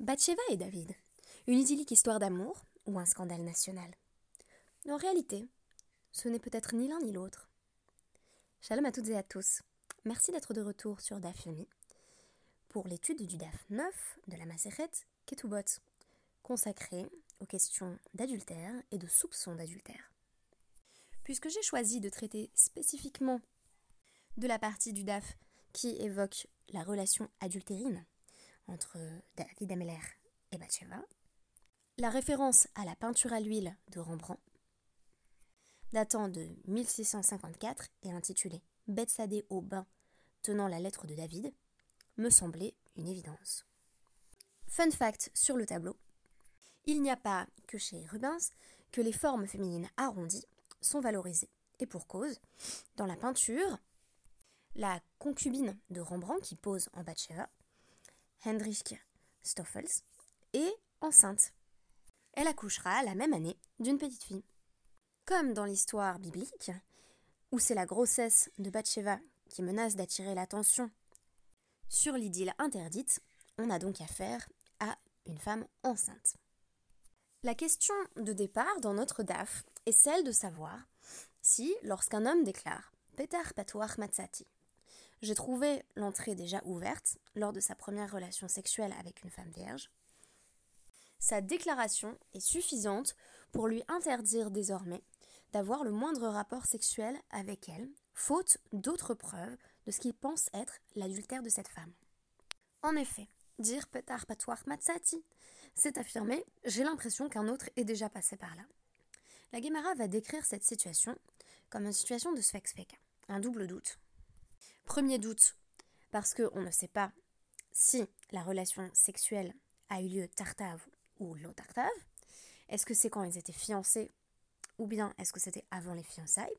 Bathsheba et David, une idyllique histoire d'amour ou un scandale national En réalité, ce n'est peut-être ni l'un ni l'autre. Shalom à toutes et à tous. Merci d'être de retour sur DAF pour l'étude du DAF 9 de la Maseret Ketubot, consacré aux questions d'adultère et de soupçons d'adultère. Puisque j'ai choisi de traiter spécifiquement de la partie du DAF qui évoque la relation adultérine entre David Ameller et Bathsheba, la référence à la peinture à l'huile de Rembrandt, datant de 1654 et intitulée Bethsadée au bain tenant la lettre de David, me semblait une évidence. Fun fact sur le tableau, il n'y a pas que chez Rubens que les formes féminines arrondies sont valorisées. Et pour cause, dans la peinture, la concubine de Rembrandt qui pose en Bathsheba, Hendrik Stoffels, est enceinte. Elle accouchera la même année d'une petite fille. Comme dans l'histoire biblique, où c'est la grossesse de Bathsheba qui menace d'attirer l'attention sur l'idylle interdite, on a donc affaire à une femme enceinte. La question de départ dans notre DAF est celle de savoir si, lorsqu'un homme déclare Peter Patoir Matsati, j'ai trouvé l'entrée déjà ouverte lors de sa première relation sexuelle avec une femme vierge, sa déclaration est suffisante pour lui interdire désormais d'avoir le moindre rapport sexuel avec elle, faute d'autres preuves de ce qu'il pense être l'adultère de cette femme. En effet, dire petar patoir matsati, c'est affirmer j'ai l'impression qu'un autre est déjà passé par là. La Guémara va décrire cette situation comme une situation de sphex un double doute. Premier doute, parce qu'on ne sait pas si la relation sexuelle a eu lieu tartave ou l'eau tartave. Est-ce que c'est quand ils étaient fiancés ou bien est-ce que c'était avant les fiançailles?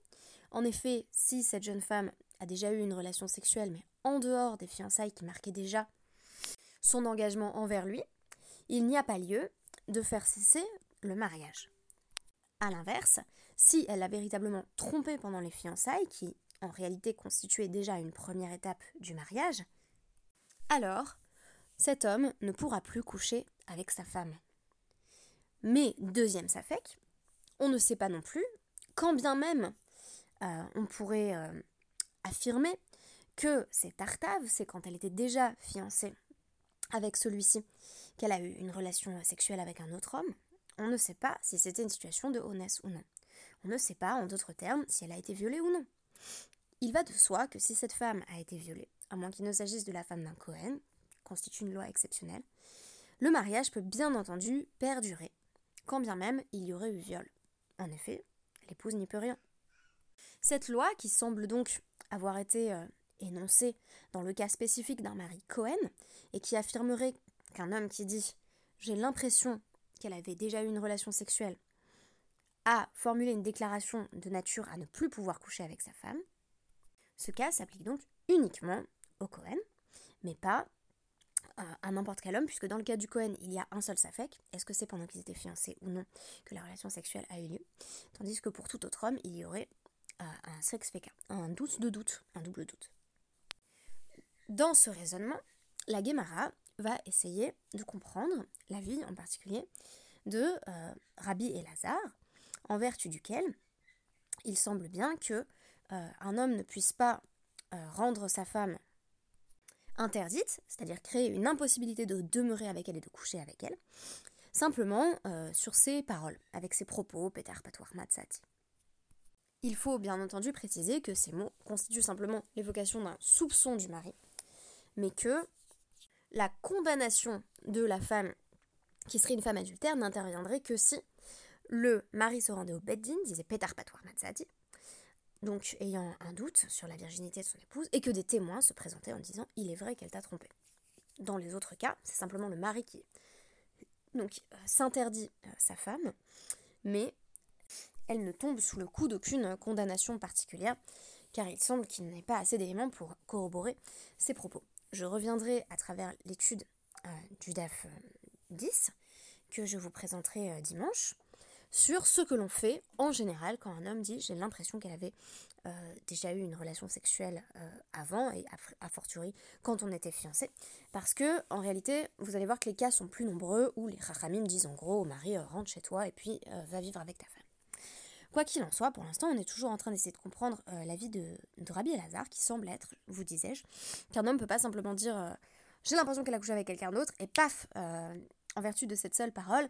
En effet, si cette jeune femme a déjà eu une relation sexuelle, mais en dehors des fiançailles qui marquaient déjà son engagement envers lui, il n'y a pas lieu de faire cesser le mariage. A l'inverse, si elle a véritablement trompé pendant les fiançailles, qui en réalité constituait déjà une première étape du mariage, alors cet homme ne pourra plus coucher avec sa femme. Mais deuxième safek, on ne sait pas non plus, quand bien même euh, on pourrait euh, affirmer que c'est Tartave, c'est quand elle était déjà fiancée avec celui-ci qu'elle a eu une relation sexuelle avec un autre homme, on ne sait pas si c'était une situation de honnête ou non. On ne sait pas, en d'autres termes, si elle a été violée ou non. Il va de soi que si cette femme a été violée, à moins qu'il ne s'agisse de la femme d'un Cohen, constitue une loi exceptionnelle, le mariage peut bien entendu perdurer, quand bien même il y aurait eu viol. En effet, l'épouse n'y peut rien. Cette loi, qui semble donc avoir été euh, énoncée dans le cas spécifique d'un mari Cohen, et qui affirmerait qu'un homme qui dit J'ai l'impression qu'elle avait déjà eu une relation sexuelle, a formulé une déclaration de nature à ne plus pouvoir coucher avec sa femme, ce cas s'applique donc uniquement au Cohen, mais pas à n'importe quel homme, puisque dans le cas du Cohen, il y a un seul safek, est-ce que c'est pendant qu'ils étaient fiancés ou non que la relation sexuelle a eu lieu, tandis que pour tout autre homme, il y aurait euh, un sexe féca, un doute de doute, un double doute. Dans ce raisonnement, la Gemara va essayer de comprendre la vie en particulier de euh, Rabbi Elazar, en vertu duquel il semble bien que euh, un homme ne puisse pas rendre sa femme interdite, c'est-à-dire créer une impossibilité de demeurer avec elle et de coucher avec elle, simplement euh, sur ses paroles, avec ses propos, Peter Patoir. Il faut bien entendu préciser que ces mots constituent simplement l'évocation d'un soupçon du mari, mais que la condamnation de la femme qui serait une femme adultère n'interviendrait que si le mari se rendait au beddin, disait Peter Patoir donc ayant un doute sur la virginité de son épouse, et que des témoins se présentaient en disant il est vrai qu'elle t'a trompé. Dans les autres cas, c'est simplement le mari qui donc euh, s'interdit euh, sa femme, mais elle ne tombe sous le coup d'aucune condamnation particulière, car il semble qu'il n'ait pas assez d'éléments pour corroborer ses propos. Je reviendrai à travers l'étude euh, du DAF 10 que je vous présenterai dimanche sur ce que l'on fait en général quand un homme dit j'ai l'impression qu'elle avait euh, déjà eu une relation sexuelle euh, avant et a, fortiori quand on était fiancé. Parce que en réalité, vous allez voir que les cas sont plus nombreux où les rachamim disent en gros au mari rentre chez toi et puis va vivre avec ta femme. Quoi qu'il en soit, pour l'instant, on est toujours en train d'essayer de comprendre la vie de, de Rabbi Elazar, qui semble être, vous disais-je, qu'un homme peut pas simplement dire j'ai l'impression qu'elle a couché avec quelqu'un d'autre, et paf, en vertu de cette seule parole,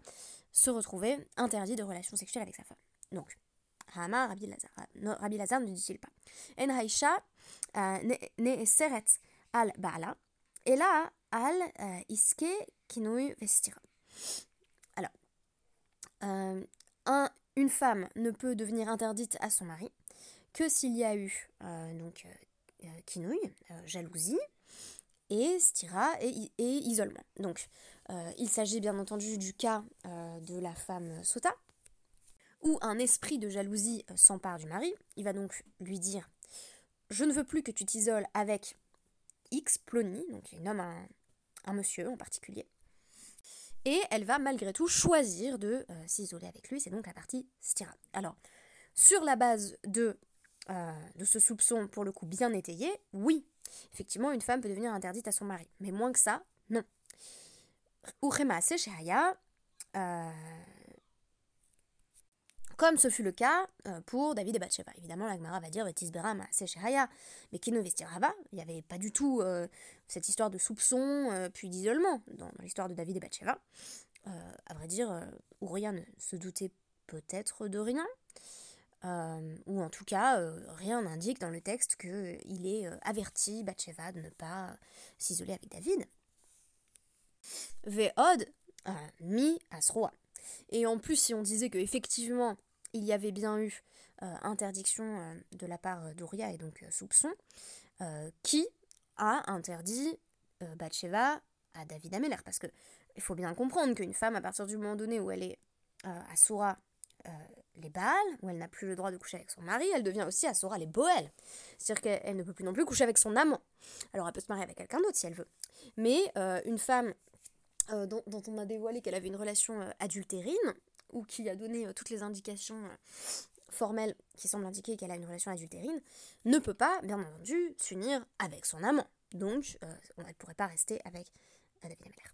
se retrouver interdit de relation sexuelle avec sa femme. Donc, Rabbi Lazar. Ne dit-il pas. En Haïcha euh, ne seret al Baala, et là, al euh, iske kinui vestira. Alors, euh, un, une femme ne peut devenir interdite à son mari que s'il y a eu donc kinouï, jalousie, et stira et, isolement. Donc, euh, il s'agit bien entendu du cas euh, de la femme sota, où un esprit de jalousie euh, s'empare du mari. Il va donc lui dire Je ne veux plus que tu t'isoles avec X, Plony, donc il nomme un, monsieur en particulier. Et elle va malgré tout choisir de s'isoler avec lui, c'est donc la partie stira. Alors, sur la base de ce soupçon, pour le coup bien étayé, oui, effectivement, une femme peut devenir interdite à son mari. Mais moins que ça, non. Euh, comme ce fut le cas euh, pour David et Bathsheba. Évidemment, la Gemara va dire mais qui ne va Il n'y avait pas du tout euh, cette histoire de soupçon puis d'isolement dans, l'histoire de David et Bathsheba. à vrai dire, Uriah ne se doutait peut-être de rien. Ou en tout cas, rien n'indique dans le texte qu'il est averti, Bathsheba, de ne pas s'isoler avec David. Ve'od mi asroa. Et en plus, si on disait qu'effectivement, il y avait bien eu euh, interdiction euh, de la part d'Uria et donc euh, soupçon, qui a interdit Bathsheba à David Ameller Parce que il faut bien comprendre qu'une femme, à partir du moment donné où elle est à les Baals, où elle n'a plus le droit de coucher avec son mari, elle devient aussi à Soura les Boël. C'est-à-dire qu'elle ne peut plus non plus coucher avec son amant. Alors elle peut se marier avec quelqu'un d'autre si elle veut. Mais une femme euh, dont, on a dévoilé qu'elle avait une relation euh, adultérine, ou qui a donné euh, toutes les indications formelles qui semblent indiquer qu'elle a une relation adultérine, ne peut pas, bien entendu, s'unir avec son amant. Donc, on ne pourrait pas rester avec David Ameller.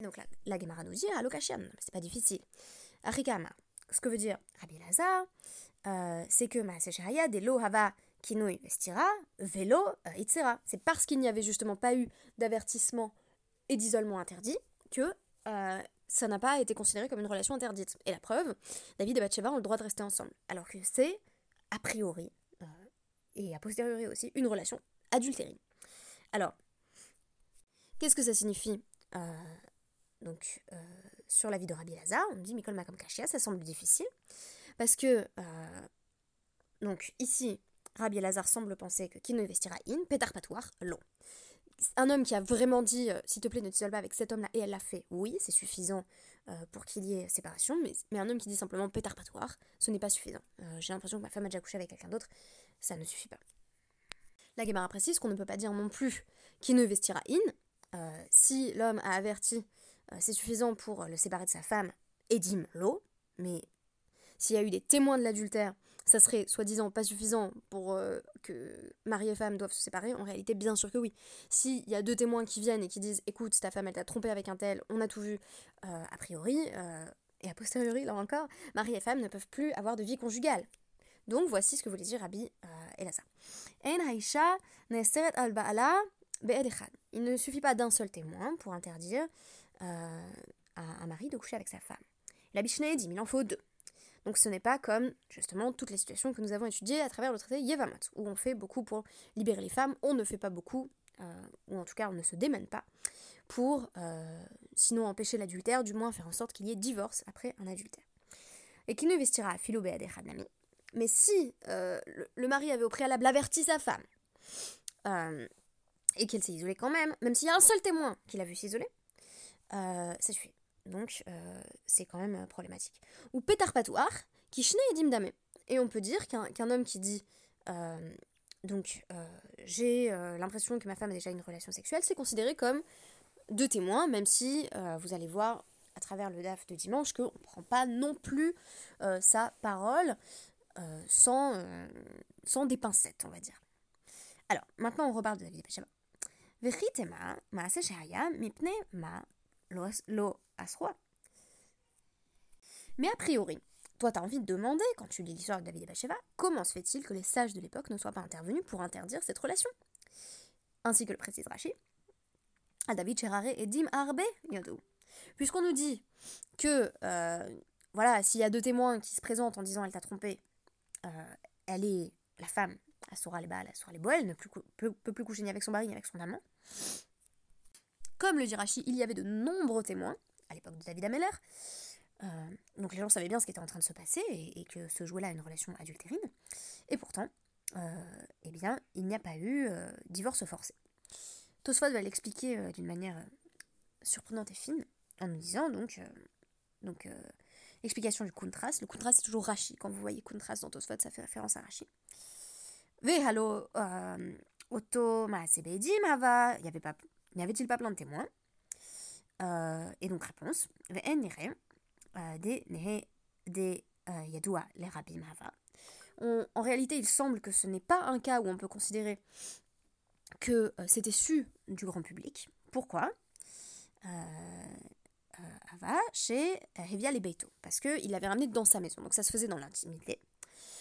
Donc, la, la Gemara nous dit, c'est pas difficile. Arikama, ce que veut dire Rabbi Lazar, c'est que Maaseshaya de lo hava kinoi vestira, velo itzera. C'est parce qu'il n'y avait justement pas eu d'avertissement et d'isolement interdit que euh, ça n'a pas été considéré comme une relation interdite. Et la preuve, David et Bathsheba ont le droit de rester ensemble. Alors que c'est, a priori, euh, et a posteriori aussi, une relation adultérine. Alors, qu'est-ce que ça signifie euh, Donc, sur la vie de Rabbi Lazar, on dit Mikol Makam Kashia, ça semble difficile. Parce que, donc ici, Rabbi Lazar semble penser que qui ne investira in, pétar patoir, long un homme qui a vraiment dit euh, s'il te plaît ne t'isole pas avec cet homme-là et elle l'a fait, oui, c'est suffisant euh, pour qu'il y ait séparation, mais, mais, un homme qui dit simplement pétarpatoire, ce n'est pas suffisant. Euh, j'ai l'impression que ma femme a déjà couché avec quelqu'un d'autre, ça ne suffit pas. La Gemara précise qu'on ne peut pas dire non plus qui ne vestira in. si l'homme a averti, c'est suffisant pour le séparer de sa femme, edim lo, mais s'il y a eu des témoins de l'adultère ça serait soi-disant pas suffisant pour euh, que mari et femme doivent se séparer, en réalité, bien sûr que oui. S'il y a deux témoins qui viennent et qui disent écoute, ta femme elle t'a trompé avec un tel, on a tout vu, euh, a priori, euh, et a posteriori, là encore, mari et femme ne peuvent plus avoir de vie conjugale. Donc voici ce que voulait dire Rabbi Elazar. Il ne suffit pas d'un seul témoin pour interdire à un mari de coucher avec sa femme. La Mishnah dit il en faut deux. Donc ce n'est pas comme justement toutes les situations que nous avons étudiées à travers le traité Yevamot, où on fait beaucoup pour libérer les femmes, on ne fait pas beaucoup, euh, ou en tout cas on ne se démène pas, pour euh, sinon empêcher l'adultère, du moins faire en sorte qu'il y ait divorce après un adultère. Et qui ne vestira à Philo Mais si euh, le, mari avait au préalable averti sa femme, et qu'elle s'est isolée quand même, même s'il y a un seul témoin qui l'a vu s'isoler, ça suffit. Donc euh, c'est quand même euh, problématique. Ou pétarpatoir, qui chne et dimdame. Et on peut dire qu'un homme qui dit euh, donc j'ai l'impression que ma femme a déjà une relation sexuelle, c'est considéré comme deux témoins, même si vous allez voir à travers le DAF de dimanche qu'on ne prend pas non plus sa parole sans, sans des pincettes, on va dire. Alors, maintenant on reparle de David Bacheva. Mais a priori, toi, tu as envie de demander, quand tu lis l'histoire de David et Bathsheba, comment se fait-il que les sages de l'époque ne soient pas intervenus pour interdire cette relation? Ainsi que le précise Rashi, à David Cherare et Dim Arbe Yadou. Puisqu'on nous dit que, euh, voilà, s'il y a deux témoins qui se présentent en disant elle t'a trompé, euh, elle est la femme, Asura les Baal, Asura les Boel, elle ne peut, plus coucher ni avec son mari ni avec son amant. Comme le dit Rashi, il y avait de nombreux témoins, à l'époque de David Ameller, euh, donc les gens savaient bien ce qui était en train de se passer et, que ce jouet-là a une relation adultérine. Et pourtant, euh, eh bien, il n'y a pas eu euh, divorce forcé. Tosfot va l'expliquer d'une manière surprenante et fine en nous disant donc, donc explication du contraste. Le contraste c'est toujours Rashi. Quand vous voyez contraste dans Tosfot, ça fait référence à Rashi. Vehalo Otto Hava, y avait pas, n'y avait-il pas plein de témoins? Et donc réponse, euh, euh, En réalité, il semble que ce n'est pas un cas où on peut considérer que euh, c'était su du grand public. Pourquoi? Ava chez Hevia les Beito, parce qu'il l'avait ramené dans sa maison, donc ça se faisait dans l'intimité.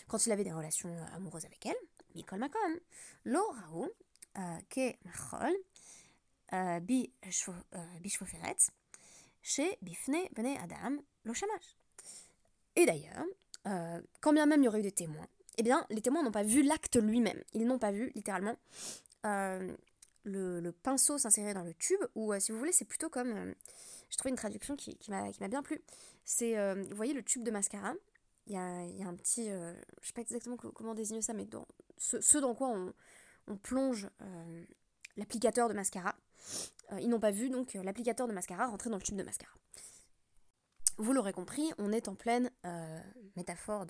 Quand il avait des relations amoureuses avec elle, Mikol Makom, Lo Raou, Ke Machol, Bi Shvoferet, chez Bifne Adam, le Et d'ailleurs, euh, quand bien même il y aurait eu des témoins, eh bien, les témoins n'ont pas vu l'acte lui-même. Ils n'ont pas vu, littéralement, euh, le, pinceau s'insérer dans le tube, ou euh, si vous voulez, c'est plutôt comme... J'ai trouvé une traduction qui, qui m'a bien plu. C'est, vous voyez, le tube de mascara? Il y a, un petit... je sais pas exactement comment désigner ça, mais dans ce, dans quoi on, on plonge l'applicateur de mascara. Ils n'ont pas vu donc l'applicateur de mascara rentrer dans le tube de mascara. Vous l'aurez compris, on est en pleine euh, métaphore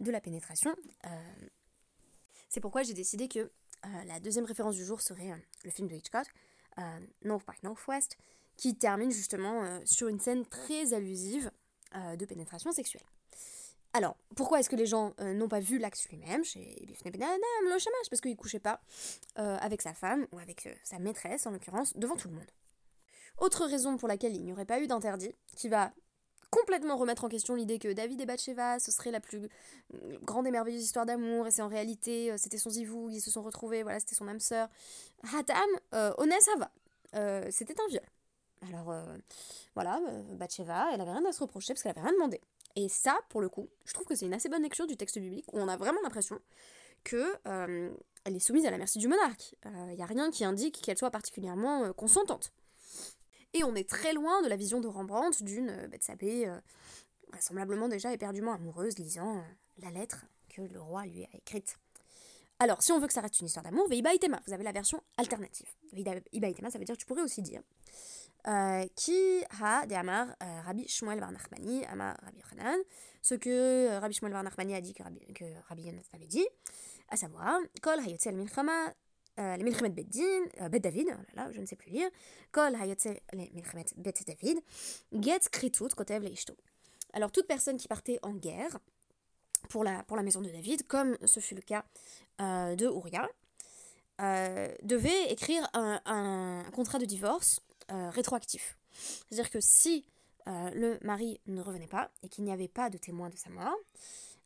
de, la pénétration. Euh, c'est pourquoi j'ai décidé que euh, la deuxième référence du jour serait le film de Hitchcock, North by Northwest, qui termine justement sur une scène très allusive de pénétration sexuelle. Alors, pourquoi est-ce que les gens n'ont pas vu l'acte lui-même chez Bifne le chômage? Parce qu'il ne couchait pas avec sa femme, ou avec sa maîtresse en l'occurrence, devant tout le monde. Autre raison pour laquelle il n'y aurait pas eu d'interdit, qui va complètement remettre en question l'idée que David et Bathsheba, ce serait la plus grande et merveilleuse histoire d'amour, et c'est en réalité, euh, c'était son zivou, ils se sont retrouvés, voilà, c'était son âme sœur. Hatam, euh, ça va. Euh, c'était un viol. Alors, euh, voilà, Bathsheba, elle avait rien à se reprocher parce qu'elle avait rien demandé. Et ça, pour le coup, je trouve que c'est une assez bonne lecture du texte biblique où on a vraiment l'impression que elle est soumise à la merci du monarque. Il n'y a rien qui indique qu'elle soit particulièrement consentante. Et on est très loin de la vision de Rembrandt d'une euh, Bethsabée euh, vraisemblablement déjà éperdument amoureuse lisant euh, la lettre que le roi lui a écrite. Alors, si on veut que ça reste une histoire d'amour, Veiba Itema, vous avez la version alternative. Veiba Itema, ça veut dire que tu pourrais aussi dire euh, qui a des Amar euh, Rabbi Shmuel Bar Nachmani, Amar Rabbi Hanan, ce que euh, Rabbi Shmuel Bar Nachmani a dit que Rabbi, que Rabbi avait dit, à savoir, Kol Hayotzel Milchama, les Milchemet Beddin, Bet David, oh là, je ne sais plus lire, Kol Hayotzel les Milchemet Bet David, Get Kritut Kotev le Ishto. Alors, toute personne qui partait en guerre pour la, pour la maison de David, comme ce fut le cas euh, de Ouria, euh, devait écrire un, un, contrat de divorce euh, rétroactif. C'est-à-dire que si euh, le mari ne revenait pas et qu'il n'y avait pas de témoin de sa mort,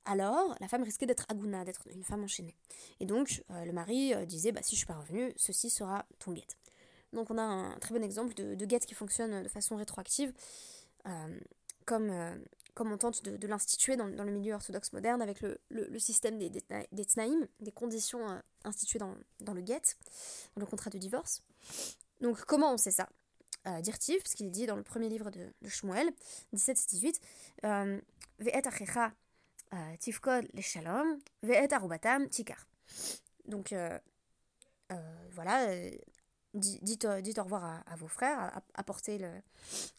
alors la femme risquait d'être aguna, d'être une femme enchaînée. Et donc euh, le mari disait bah, si je suis pas revenu, ceci sera ton guet. Donc on a un très bon exemple de, de guet qui fonctionne de façon rétroactive, comme, comme on tente de, l'instituer dans, le milieu orthodoxe moderne avec le, système des, des, des, conditions instituées dans, dans le guet, dans le contrat de divorce. Donc comment on sait ça? Euh, Dirtiv, parce qu'il dit dans le premier livre de, de Shmuel, 17-18, Ve'et achecha euh, tifkod le shalom, ve'et arubatam tikar. Donc euh, euh, voilà, dites, dites, au revoir à, vos frères, apportez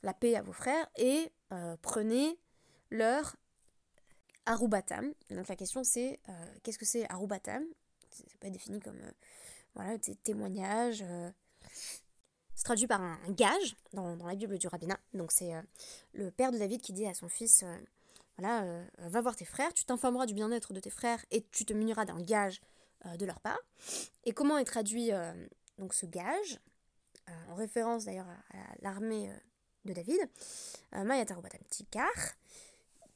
la paix à vos frères et prenez leur arubatam. Donc la question c'est qu'est-ce que c'est arubatam? C'est pas défini comme voilà, des C'est traduit par un gage dans, la Bible du rabbinat. Donc c'est le père de David qui dit à son fils, voilà, va voir tes frères, tu t'informeras du bien-être de tes frères et tu te muniras d'un gage de leur part. Et comment est traduit donc ce gage en référence d'ailleurs à, l'armée de David, Maya Tarubatam Tikar,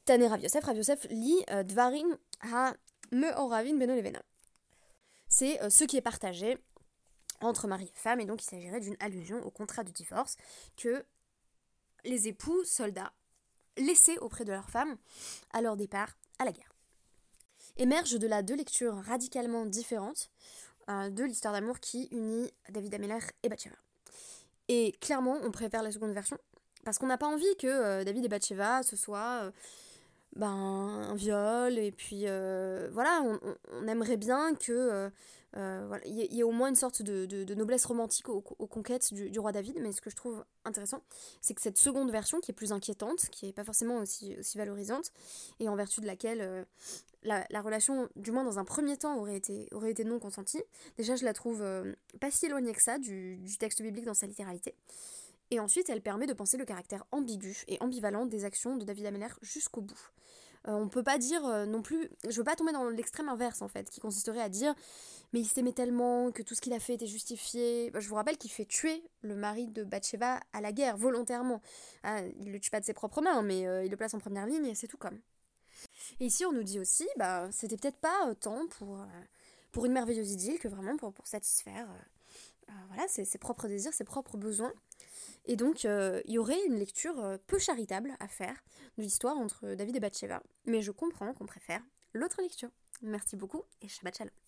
Tane Rav Yosef, Rav Yosef lit Dvarim ha Meoravin Beno Levena. C'est ce qui est partagé entre mari et femme, et donc il s'agirait d'une allusion au contrat de divorce que les époux, soldats, laissaient auprès de leurs femmes à leur départ à la guerre. Émergent de là deux lectures radicalement différentes euh, de l'histoire d'amour qui unit David Ameller et Bathsheba. Et clairement, on préfère la seconde version, parce qu'on n'a pas envie que euh, David et Bathsheba ce soit euh, ben, un viol, et puis voilà, on, aimerait bien que euh, voilà, il y, a au moins une sorte de, noblesse romantique aux, conquêtes du, roi David, mais ce que je trouve intéressant, c'est que cette seconde version, qui est plus inquiétante, qui n'est pas forcément aussi, aussi valorisante, et en vertu de laquelle euh, la, relation, du moins dans un premier temps, aurait été, aurait été non consentie, déjà je la trouve euh, pas si éloignée que ça du, du texte biblique dans sa littéralité. Et ensuite, elle permet de penser le caractère ambigu et ambivalent des actions de David Ameller jusqu'au bout. Euh, on peut pas dire euh, non plus, je veux pas tomber dans l'extrême inverse en fait, qui consisterait à dire mais il s'aimait tellement que tout ce qu'il a fait était justifié. Bah, je vous rappelle qu'il fait tuer le mari de Bathsheba à la guerre volontairement. Ah, il le tue pas de ses propres mains, mais euh, il le place en première ligne et c'est tout comme. Et ici on nous dit aussi, bah c'était peut-être pas temps pour, pour une merveilleuse idylle que vraiment pour, pour satisfaire voilà, ses, ses, propres désirs, ses propres besoins. Et donc, euh, il y aurait une lecture euh, peu charitable à faire de l'histoire entre David et Bathsheba. Mais je comprends qu'on préfère l'autre lecture. Merci beaucoup et Shabbat Shalom.